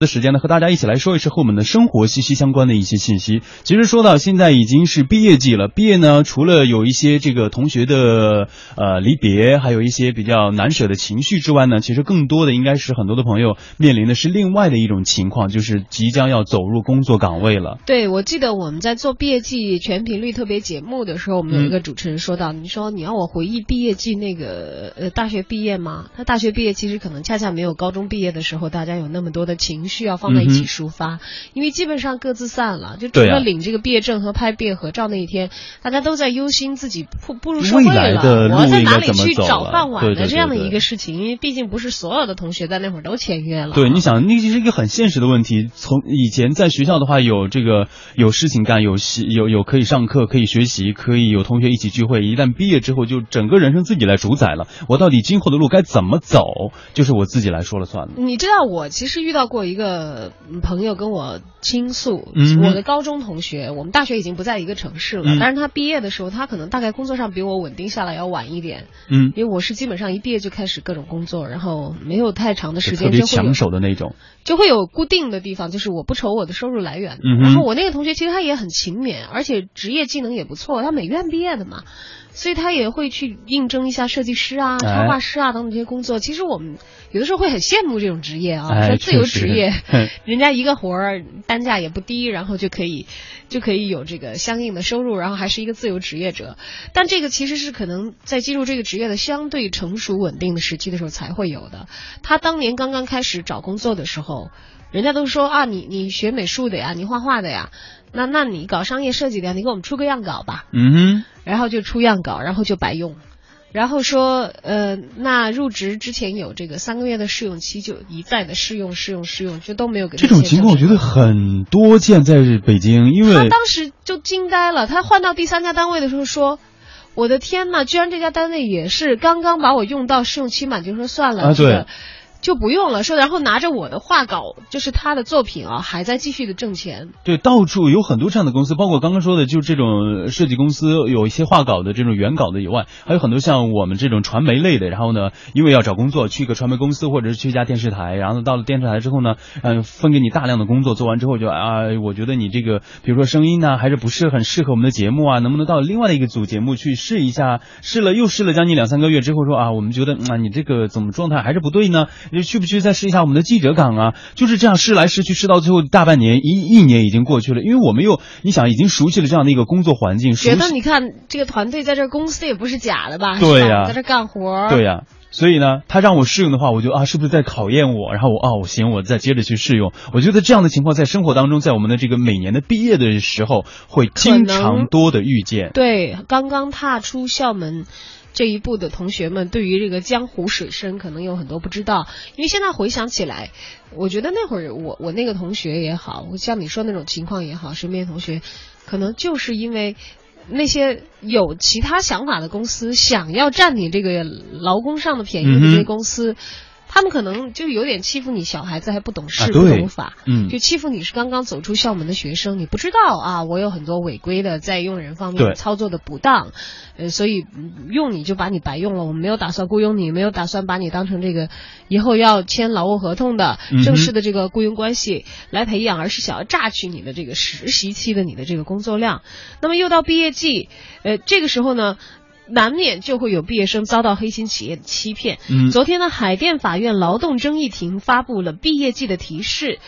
的时间呢，和大家一起来说一说和我们的生活息息相关的一些信息。其实说到现在已经是毕业季了，毕业呢，除了有一些这个同学的呃离别，还有一些比较难舍的情绪之外呢，其实更多的应该是很多的朋友面临的是另外的一种情况，就是即将要走入工作岗位了。对，我记得我们在做毕业季全频率特别节目的时候，我们有一个主持人说到，你说你要我回忆毕业季那个呃大学毕业吗？他大学毕业其实可能恰恰没有高中毕业的时候大家有那么多的情绪要放在一起抒发，因为基本上各自散了，就除了领这个毕业证和拍毕业合照那一天，大家都在忧心自己步步入社会了，我要在哪里去找饭碗的这样的一个事情，因为毕竟不是所有的同学在那会儿都签约了。对，你想，那是一个很现实的问题。从以前在学校的话，有这个有事情干，有有有可以上课，可以学习，可以有同学一起聚会。一旦毕业之后，就整个人生自己来主宰了。我到底今后的路该怎么走，就是我自己来说了算了。你知道，我其实遇到过一个朋友跟我倾诉，我的高中同学，我们大学已经不在一个城市了，但是他毕业的时候，他可能大概工作上比我稳定下来要晚一点。嗯，因为我是基本上一毕业就开始各种工作，然后没有太长的时间，特别抢手的那种，就会有固定的地方，就是我不愁我的收入来源。然后我那个同学其实他也很勤勉，而且职业技能也不错，他美院毕业的嘛。所以他也会去应征一下设计师啊、插画师啊等等这些工作。其实我们有的时候会很羡慕这种职业啊，说自由职业，人家一个活儿单价也不低，然后就可以就可以有这个相应的收入，然后还是一个自由职业者。但这个其实是可能在进入这个职业的相对成熟稳定的时期的时候才会有的。他当年刚刚开始找工作的时候，人家都说啊，你你学美术的呀，你画画的呀。那那你搞商业设计的呀，你给我们出个样稿吧。嗯哼，然后就出样稿，然后就白用，然后说呃，那入职之前有这个三个月的试用期，就一再的试用试用试用，就都没有给这种情况，我觉得很多见在北京，因为他当时就惊呆了。他换到第三家单位的时候说：“我的天呐，居然这家单位也是刚刚把我用到试用期满，就说算了。”啊，对。就不用了，说然后拿着我的画稿，就是他的作品啊，还在继续的挣钱。对，到处有很多这样的公司，包括刚刚说的，就这种设计公司，有一些画稿的这种原稿的以外，还有很多像我们这种传媒类的。然后呢，因为要找工作，去一个传媒公司或者是去一家电视台，然后到了电视台之后呢，嗯，分给你大量的工作，做完之后就啊，我觉得你这个，比如说声音呢，还是不是很适合我们的节目啊，能不能到另外的一个组节目去试一下？试了又试了将近两三个月之后说啊，我们觉得啊，你这个怎么状态还是不对呢？你去不去再试？一下我们的记者岗啊，就是这样试来试去，试到最后大半年一一年已经过去了，因为我们又你想已经熟悉了这样的一个工作环境，觉得你看这个团队在这公司也不是假的吧？对呀，在这干活。对呀，所以呢，他让我试用的话，我就啊，是不是在考验我？然后我啊，我行，我再接着去试用。我觉得这样的情况在生活当中，在我们的这个每年的毕业的时候会经常多的遇见。对，刚刚踏出校门。这一步的同学们，对于这个江湖水深可能有很多不知道，因为现在回想起来，我觉得那会儿我我那个同学也好，像你说那种情况也好，身边同学，可能就是因为那些有其他想法的公司想要占你这个劳工上的便宜的这些公司。他们可能就有点欺负你，小孩子还不懂事不懂法，嗯，就欺负你是刚刚走出校门的学生，你不知道啊，我有很多违规的在用人方面操作的不当，呃，所以用你就把你白用了，我们没有打算雇佣你，没有打算把你当成这个以后要签劳务合同的正式的这个雇佣关系来培养，而是想要榨取你的这个实习期的你的这个工作量。那么又到毕业季，呃，这个时候呢？难免就会有毕业生遭到黑心企业的欺骗。嗯，昨天呢，海淀法院劳动争议庭发布了毕业季的提示，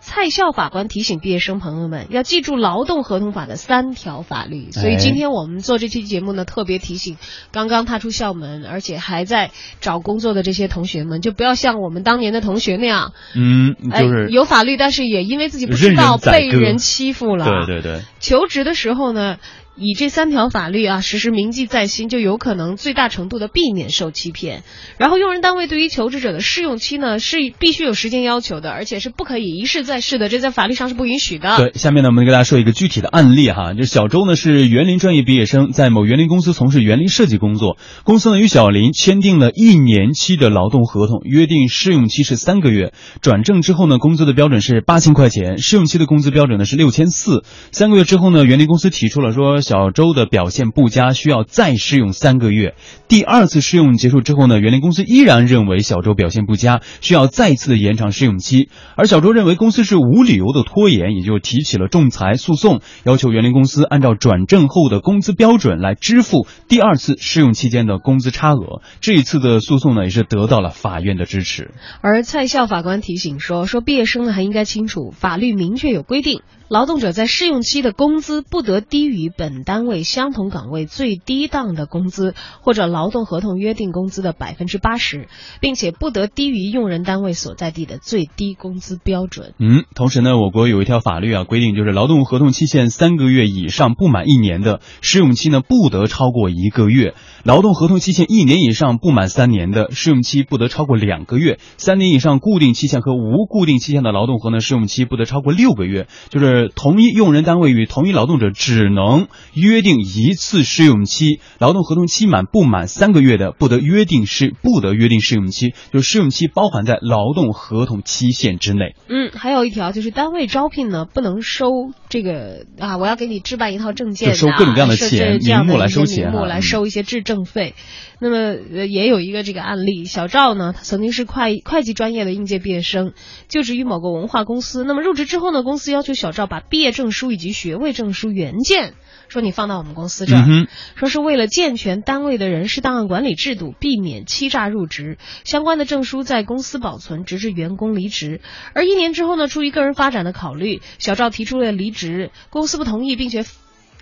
蔡校法官提醒毕业生朋友们要记住劳动合同法的三条法律。所以今天我们做这期节目呢，特别提醒刚刚踏出校门而且还在找工作的这些同学们，就不要像我们当年的同学那样，嗯，就是有法律，但是也因为自己不知道被人欺负了。对对对，求职的时候呢。以这三条法律啊，实时铭记在心，就有可能最大程度的避免受欺骗。然后，用人单位对于求职者的试用期呢，是必须有时间要求的，而且是不可以一试再试的，这在法律上是不允许的。对，下面呢，我们给大家说一个具体的案例哈，就小周呢是园林专业毕业生，在某园林公司从事园林设计工作，公司呢与小林签订了一年期的劳动合同，约定试用期是三个月，转正之后呢，工资的标准是八千块钱，试用期的工资标准呢是六千四。三个月之后呢，园林公司提出了说。小周的表现不佳，需要再试用三个月。第二次试用结束之后呢，园林公司依然认为小周表现不佳，需要再次的延长试用期。而小周认为公司是无理由的拖延，也就提起了仲裁诉讼，要求园林公司按照转正后的工资标准来支付第二次试用期间的工资差额。这一次的诉讼呢，也是得到了法院的支持。而蔡孝法官提醒说，说毕业生呢还应该清楚，法律明确有规定。劳动者在试用期的工资不得低于本单位相同岗位最低档的工资，或者劳动合同约定工资的百分之八十，并且不得低于用人单位所在地的最低工资标准。嗯，同时呢，我国有一条法律啊，规定就是劳动合同期限三个月以上不满一年的试用期呢，不得超过一个月；劳动合同期限一年以上不满三年的试用期不得超过两个月；三年以上固定期限和无固定期限的劳动合同试用期不得超过六个月。就是同一用人单位与同一劳动者只能约定一次试用期，劳动合同期满不满三个月的，不得约定试不得约定试用期，就是试用期包含在劳动合同期限之内。嗯，还有一条就是单位招聘呢，不能收这个啊，我要给你置办一套证件，收各种各样的钱，名目来收钱，名目来收一些质证费。那么也有一个这个案例，小赵呢，他曾经是会会计专业的应届毕业生，就职于某个文化公司。那么入职之后呢，公司要求小赵把毕业证书以及学位证书原件，说你放到我们公司这儿，说是为了健全单位的人事档案管理制度，避免欺诈入职。相关的证书在公司保存，直至员工离职。而一年之后呢，出于个人发展的考虑，小赵提出了离职，公司不同意，并且。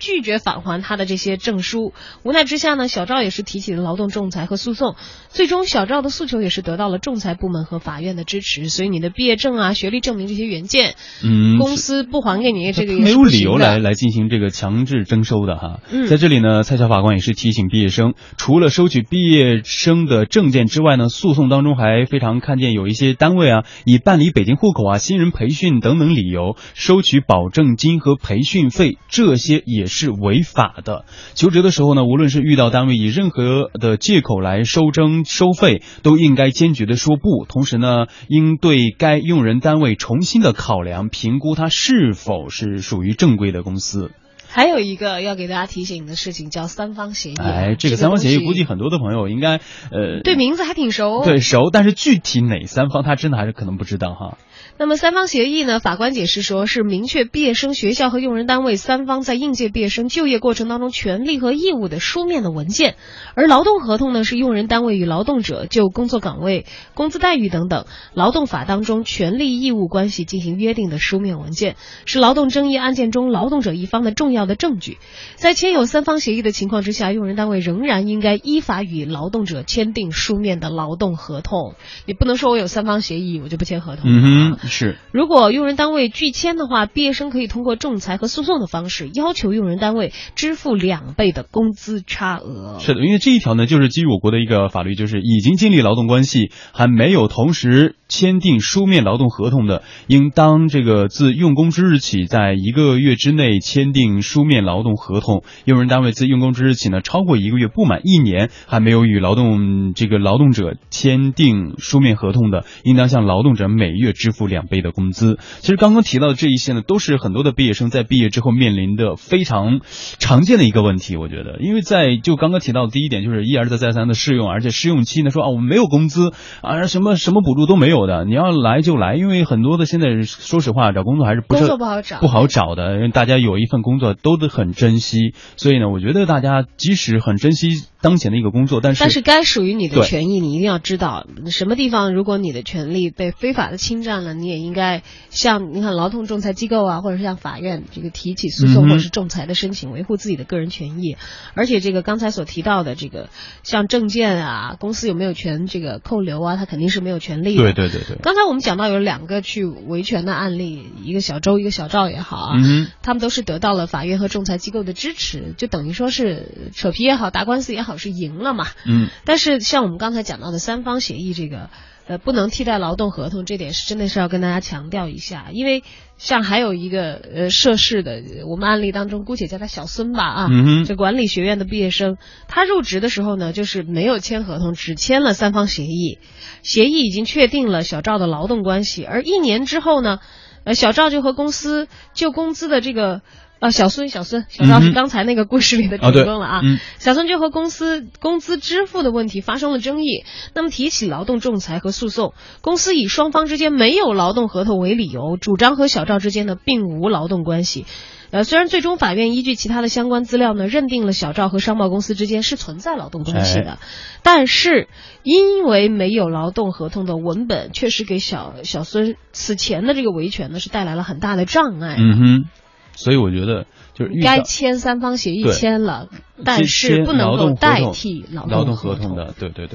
拒绝返还他的这些证书，无奈之下呢，小赵也是提起了劳动仲裁和诉讼。最终，小赵的诉求也是得到了仲裁部门和法院的支持。所以，你的毕业证啊、学历证明这些原件，嗯，公司不还给你，这个没有理由来来进行这个强制征收的哈。在这里呢，蔡小法官也是提醒毕业生，除了收取毕业生的证件之外呢，诉讼当中还非常看见有一些单位啊，以办理北京户口啊、新人培训等等理由收取保证金和培训费，这些也。是违法的。求职的时候呢，无论是遇到单位以任何的借口来收征收费，都应该坚决的说不。同时呢，应对该用人单位重新的考量，评估他是否是属于正规的公司。还有一个要给大家提醒的事情，叫三方协议。哎，这个三方协议，估计很多的朋友应该呃对名字还挺熟，对熟，但是具体哪三方，他真的还是可能不知道哈。那么三方协议呢？法官解释说是明确毕业生、学校和用人单位三方在应届毕业生就业过程当中权利和义务的书面的文件，而劳动合同呢是用人单位与劳动者就工作岗位、工资待遇等等劳动法当中权利义务关系进行约定的书面文件，是劳动争议案件中劳动者一方的重要的证据。在签有三方协议的情况之下，用人单位仍然应该依法与劳动者签订书面的劳动合同。你不能说我有三方协议，我就不签合同。嗯哼。是，如果用人单位拒签的话，毕业生可以通过仲裁和诉讼的方式要求用人单位支付两倍的工资差额。是的，因为这一条呢，就是基于我国的一个法律，就是已经建立劳动关系还没有同时签订书面劳动合同的，应当这个自用工之日起，在一个月之内签订书面劳动合同。用人单位自用工之日起呢，超过一个月不满一年还没有与劳动这个劳动者签订书面合同的，应当向劳动者每月支付两。倍的工资，其实刚刚提到的这一些呢，都是很多的毕业生在毕业之后面临的非常常见的一个问题。我觉得，因为在就刚刚提到的第一点，就是一而再再三的试用，而且试用期呢说啊我们没有工资啊什么什么补助都没有的，你要来就来。因为很多的现在说实话找工作还是不工作不好找不好找的，因为大家有一份工作都得很珍惜，所以呢，我觉得大家即使很珍惜当前的一个工作，但是但是该属于你的权益，你一定要知道什么地方如果你的权利被非法的侵占了，你。也应该向你看劳动仲裁机构啊，或者是向法院这个提起诉讼或者是仲裁的申请，维护自己的个人权益。而且这个刚才所提到的这个像证件啊，公司有没有权这个扣留啊，他肯定是没有权利的。对对对对。刚才我们讲到有两个去维权的案例，一个小周，一个小赵也好啊，他们都是得到了法院和仲裁机构的支持，就等于说是扯皮也好，打官司也好，是赢了嘛。嗯。但是像我们刚才讲到的三方协议这个。呃，不能替代劳动合同，这点是真的是要跟大家强调一下。因为像还有一个呃涉事的，我们案例当中姑且叫他小孙吧啊，这管理学院的毕业生，他入职的时候呢，就是没有签合同，只签了三方协议，协议已经确定了小赵的劳动关系，而一年之后呢，呃，小赵就和公司就工资的这个。啊，小孙，小孙，小赵是刚才那个故事里的主人公了啊。小孙就和公司工资支付的问题发生了争议，那么提起劳动仲裁和诉讼，公司以双方之间没有劳动合同为理由，主张和小赵之间呢并无劳动关系。呃，虽然最终法院依据其他的相关资料呢，认定了小赵和商贸公司之间是存在劳动关系的，但是因为没有劳动合同的文本，确实给小小孙此前的这个维权呢是带来了很大的障碍。嗯哼。所以我觉得就是该签三方协议签了，但是不能够代替劳动合同的，对对对。